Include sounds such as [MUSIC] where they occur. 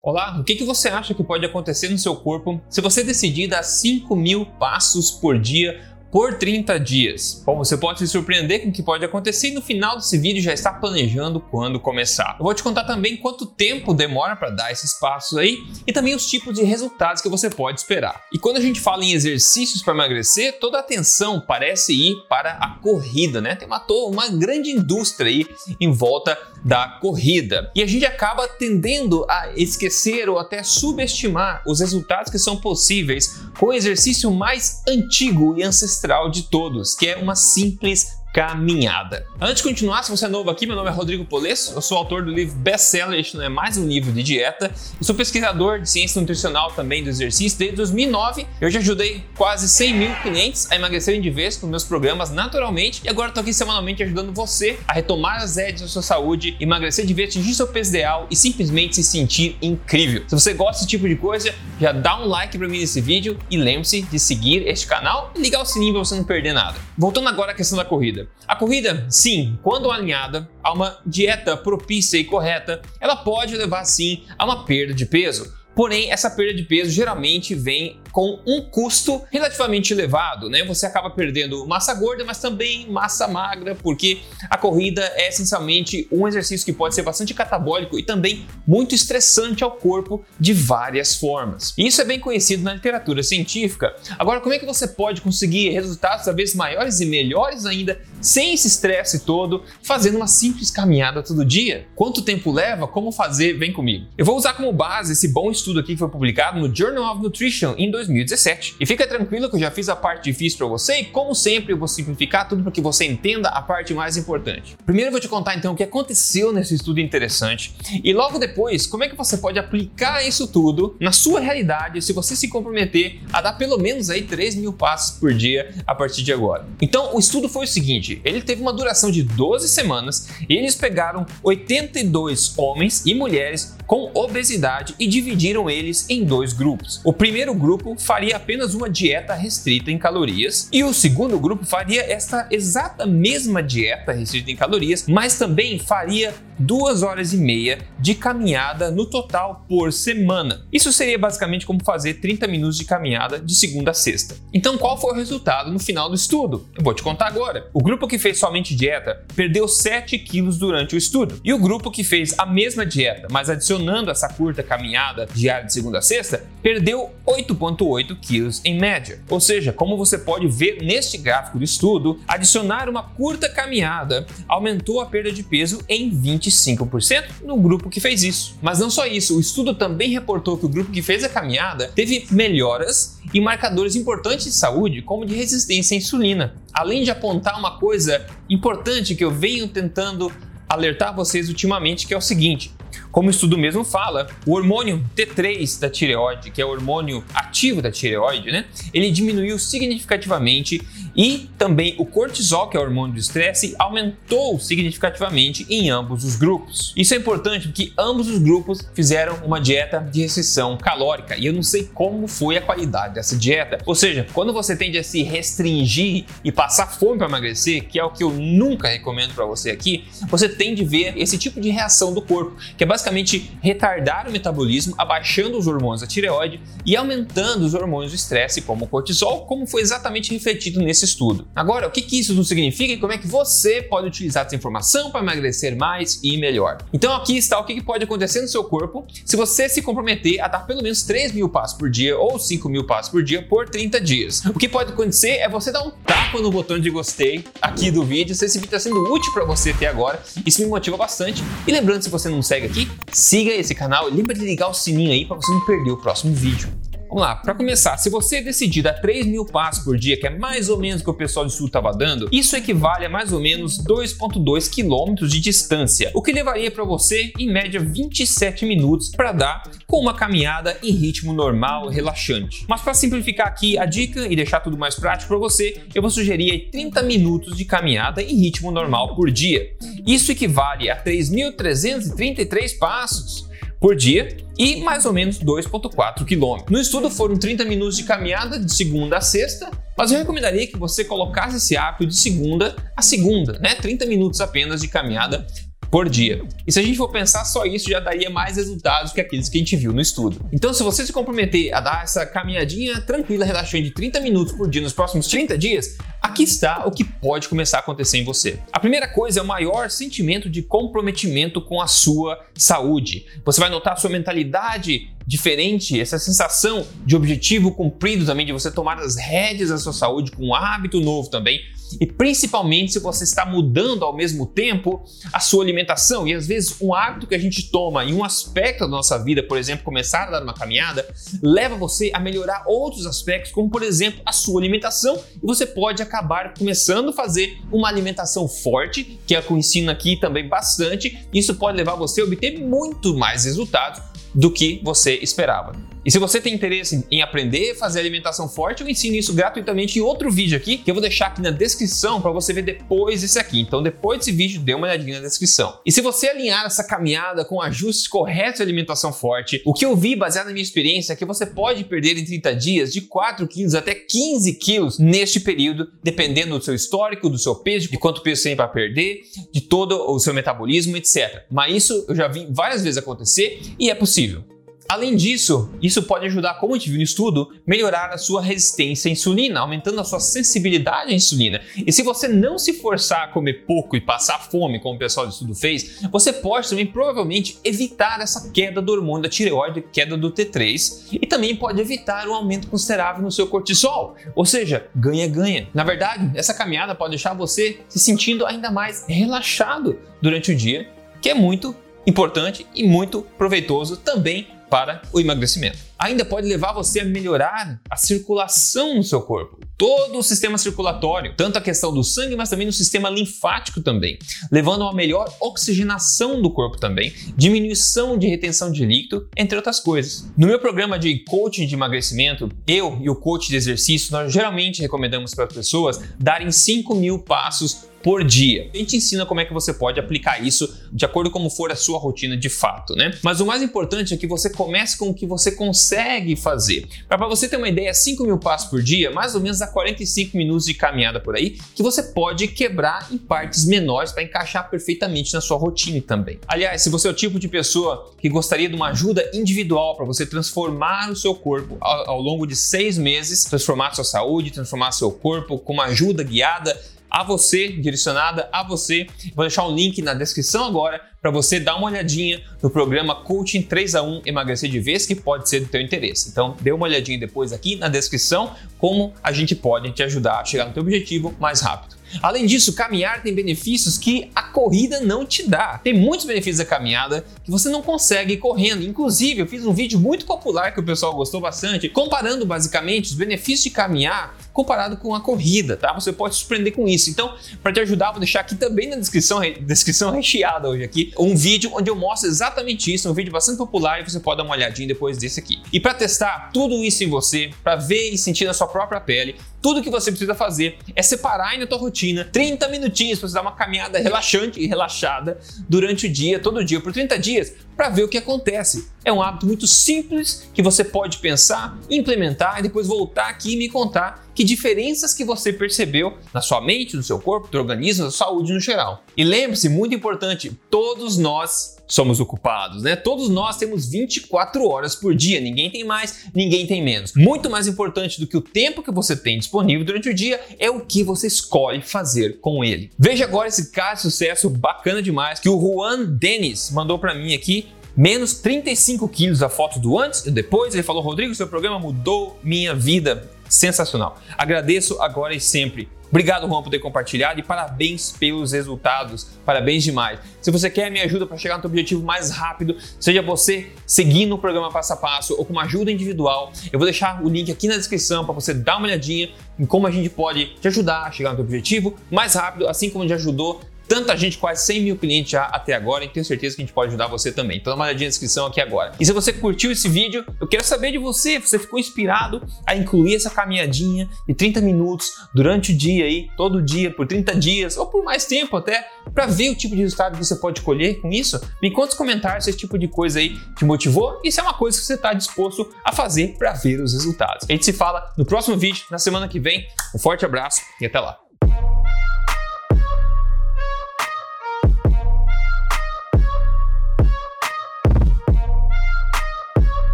Olá, o que, você acha que pode acontecer no seu corpo se você decidir dar 5 mil passos por dia por 30 dias. Bom, você pode se surpreender com o que pode acontecer e no final desse vídeo já está planejando quando começar. Eu vou te contar também quanto tempo demora para dar esses passos aí e também os tipos de resultados que você pode esperar. E quando a gente fala em exercícios para emagrecer, toda a atenção parece ir para a corrida, né? Tem uma, uma grande indústria aí em volta da corrida. E a gente acaba tendendo a esquecer ou até subestimar os resultados que são possíveis com o exercício mais antigo e ancestral de todos, que é uma simples caminhada. Antes de continuar, se você é novo aqui, meu nome é Rodrigo Polesso, eu sou autor do livro best-seller, este não é mais um livro de dieta, sou pesquisador de ciência nutricional também do exercício desde 2009. Eu já ajudei quase 100 mil clientes a emagrecerem de vez com meus programas naturalmente, e agora estou aqui semanalmente ajudando você a retomar as rédeas da sua saúde, emagrecer de vez, atingir seu peso ideal e simplesmente se sentir incrível. Se você gosta desse tipo de coisa, já dá um like para mim nesse vídeo e lembre-se de seguir este canal e ligar o sininho para você não perder nada. Voltando agora à questão da corrida corrida. A corrida, sim, quando alinhada a uma dieta propícia e correta, ela pode levar sim a uma perda de peso. Porém, essa perda de peso geralmente vem com um custo relativamente elevado, né? Você acaba perdendo massa gorda, mas também massa magra, porque a corrida é essencialmente um exercício que pode ser bastante catabólico e também muito estressante ao corpo de várias formas. E isso é bem conhecido na literatura científica. Agora, como é que você pode conseguir resultados cada vez maiores e melhores ainda sem esse estresse todo, fazendo uma simples caminhada todo dia? Quanto tempo leva? Como fazer? Vem comigo. Eu vou usar como base esse bom estudo aqui que foi publicado no Journal of Nutrition em 2017. E fica tranquilo que eu já fiz a parte difícil para você e, como sempre, eu vou simplificar tudo para que você entenda a parte mais importante. Primeiro eu vou te contar então o que aconteceu nesse estudo interessante e logo depois como é que você pode aplicar isso tudo na sua realidade se você se comprometer a dar pelo menos aí 3 mil passos por dia a partir de agora. Então o estudo foi o seguinte, ele teve uma duração de 12 semanas e eles pegaram 82 homens e mulheres com obesidade e dividiram eles em dois grupos. O primeiro grupo faria apenas uma dieta restrita em calorias e o segundo grupo faria esta exata mesma dieta restrita em calorias, mas também faria duas horas e meia de caminhada no total por semana. Isso seria basicamente como fazer 30 minutos de caminhada de segunda a sexta. Então, qual foi o resultado no final do estudo? Eu vou te contar agora. O grupo que fez somente dieta perdeu 7 quilos durante o estudo, e o grupo que fez a mesma dieta, mas adicionou adicionando essa curta caminhada diária de segunda a sexta, perdeu 8,8 quilos em média. Ou seja, como você pode ver neste gráfico do estudo, adicionar uma curta caminhada aumentou a perda de peso em 25% no grupo que fez isso. Mas não só isso, o estudo também reportou que o grupo que fez a caminhada teve melhoras em marcadores importantes de saúde, como de resistência à insulina. Além de apontar uma coisa importante que eu venho tentando alertar vocês ultimamente, que é o seguinte: como o estudo mesmo fala, o hormônio T3 da tireoide, que é o hormônio ativo da tireoide, né, ele diminuiu significativamente e também o cortisol, que é o hormônio do estresse, aumentou significativamente em ambos os grupos. Isso é importante porque ambos os grupos fizeram uma dieta de restrição calórica e eu não sei como foi a qualidade dessa dieta. Ou seja, quando você tende a se restringir e passar fome para emagrecer, que é o que eu nunca recomendo para você aqui, você tende a ver esse tipo de reação do corpo, que é basicamente retardar o metabolismo, abaixando os hormônios da tireoide e aumentando os hormônios do estresse, como o cortisol, como foi exatamente refletido nesse estudo. Agora, o que, que isso significa e como é que você pode utilizar essa informação para emagrecer mais e melhor? Então, aqui está o que, que pode acontecer no seu corpo se você se comprometer a dar pelo menos 3 mil passos por dia ou 5 mil passos por dia por 30 dias. O que pode acontecer é você dar um tapa no botão de gostei aqui do vídeo se esse vídeo está sendo útil para você até agora. Isso me motiva bastante. E lembrando, se você não segue aqui, siga esse canal e lembra de ligar o sininho aí para você não perder o próximo vídeo. Vamos lá, para começar, se você decidir dar 3 mil passos por dia, que é mais ou menos o que o pessoal do sul estava dando, isso equivale a mais ou menos 2,2 quilômetros de distância, o que levaria para você, em média, 27 minutos para dar com uma caminhada em ritmo normal, relaxante. Mas para simplificar aqui a dica e deixar tudo mais prático para você, eu vou sugerir 30 minutos de caminhada em ritmo normal por dia. Isso equivale a 3.333 passos por dia e mais ou menos 2,4 km. No estudo foram 30 minutos de caminhada de segunda a sexta, mas eu recomendaria que você colocasse esse hábito de segunda a segunda, né? 30 minutos apenas de caminhada por dia. E se a gente for pensar só isso, já daria mais resultados que aqueles que a gente viu no estudo. Então, se você se comprometer a dar essa caminhadinha tranquila, relaxante de 30 minutos por dia nos próximos 30 dias, aqui está o que pode começar a acontecer em você. A primeira coisa é o maior sentimento de comprometimento com a sua saúde. Você vai notar a sua mentalidade diferente, essa sensação de objetivo cumprido também, de você tomar as rédeas da sua saúde com um hábito novo também e principalmente se você está mudando ao mesmo tempo a sua alimentação. E às vezes um hábito que a gente toma em um aspecto da nossa vida, por exemplo, começar a dar uma caminhada, leva você a melhorar outros aspectos, como por exemplo a sua alimentação, e você pode acabar começando a fazer uma alimentação forte, que é o que eu ensino aqui também bastante. Isso pode levar você a obter muito mais resultados do que você esperava. E se você tem interesse em aprender a fazer alimentação forte, eu ensino isso gratuitamente em outro vídeo aqui, que eu vou deixar aqui na descrição para você ver depois desse aqui. Então, depois desse vídeo, dê uma olhadinha na descrição. E se você alinhar essa caminhada com ajustes corretos de alimentação forte, o que eu vi baseado na minha experiência é que você pode perder em 30 dias de 4 quilos até 15 quilos neste período, dependendo do seu histórico, do seu peso, de quanto peso você tem para perder, de todo o seu metabolismo, etc. Mas isso eu já vi várias vezes acontecer e é possível. Além disso, isso pode ajudar, como a gente viu no estudo, melhorar a sua resistência à insulina, aumentando a sua sensibilidade à insulina. E se você não se forçar a comer pouco e passar fome, como o pessoal do estudo fez, você pode também provavelmente evitar essa queda do hormônio da tireoide, queda do T3, e também pode evitar um aumento considerável no seu cortisol. Ou seja, ganha-ganha. Na verdade, essa caminhada pode deixar você se sentindo ainda mais relaxado durante o dia, que é muito importante e muito proveitoso também para o emagrecimento. Ainda pode levar você a melhorar a circulação no seu corpo, todo o sistema circulatório, tanto a questão do sangue, mas também no sistema linfático também, levando a uma melhor oxigenação do corpo também, diminuição de retenção de líquido, entre outras coisas. No meu programa de coaching de emagrecimento, eu e o coach de exercício, nós geralmente recomendamos para as pessoas darem 5 mil passos por dia. A gente ensina como é que você pode aplicar isso de acordo com como for a sua rotina de fato, né? Mas o mais importante é que você comece com o que você consegue fazer. Para você ter uma ideia, 5 mil passos por dia, mais ou menos dá 45 minutos de caminhada por aí, que você pode quebrar em partes menores para encaixar perfeitamente na sua rotina também. Aliás, se você é o tipo de pessoa que gostaria de uma ajuda individual para você transformar o seu corpo ao, ao longo de seis meses, transformar sua saúde, transformar seu corpo com uma ajuda guiada, a você, direcionada a você. Vou deixar um link na descrição agora para você dar uma olhadinha no programa Coaching 3 a 1 Emagrecer de Vez, que pode ser do teu interesse. Então, dê uma olhadinha depois aqui na descrição como a gente pode te ajudar a chegar no teu objetivo mais rápido. Além disso, caminhar tem benefícios que a corrida não te dá. Tem muitos benefícios da caminhada que você não consegue correndo. Inclusive, eu fiz um vídeo muito popular que o pessoal gostou bastante, comparando basicamente os benefícios de caminhar comparado com a corrida, tá? Você pode surpreender com isso. Então, para te ajudar, vou deixar aqui também na descrição, descrição [LAUGHS] recheada hoje aqui, um vídeo onde eu mostro exatamente isso, um vídeo bastante popular e você pode dar uma olhadinha depois desse aqui. E para testar tudo isso em você, para ver e sentir na sua própria pele, tudo que você precisa fazer é separar aí na tua rotina 30 minutinhos para você dar uma caminhada relaxante e relaxada durante o dia, todo dia, por 30 dias, para ver o que acontece. É um hábito muito simples que você pode pensar, implementar e depois voltar aqui e me contar que diferenças que você percebeu na sua mente, no seu corpo, no organismo, na saúde no geral. E lembre-se, muito importante, todos nós somos ocupados, né? Todos nós temos 24 horas por dia, ninguém tem mais, ninguém tem menos. Muito mais importante do que o tempo que você tem disponível durante o dia é o que você escolhe fazer com ele. Veja agora esse caso de sucesso bacana demais que o Juan Dennis mandou para mim aqui menos 35 quilos a foto do antes e depois. Ele falou: Rodrigo, seu programa mudou minha vida. Sensacional. Agradeço agora e sempre. Obrigado, Juan, por ter compartilhado e parabéns pelos resultados. Parabéns demais. Se você quer minha ajuda para chegar no seu objetivo mais rápido, seja você seguindo o programa passo a passo ou com uma ajuda individual, eu vou deixar o link aqui na descrição para você dar uma olhadinha em como a gente pode te ajudar a chegar no seu objetivo mais rápido, assim como gente ajudou tanta gente, quase 100 mil clientes já até agora, e tenho certeza que a gente pode ajudar você também. Então dá uma olhadinha na descrição aqui agora. E se você curtiu esse vídeo, eu quero saber de você, você ficou inspirado a incluir essa caminhadinha de 30 minutos durante o dia aí, todo dia, por 30 dias, ou por mais tempo até, para ver o tipo de resultado que você pode colher com isso? Me conta nos comentários se esse tipo de coisa aí te motivou e se é uma coisa que você está disposto a fazer para ver os resultados. A gente se fala no próximo vídeo, na semana que vem. Um forte abraço e até lá.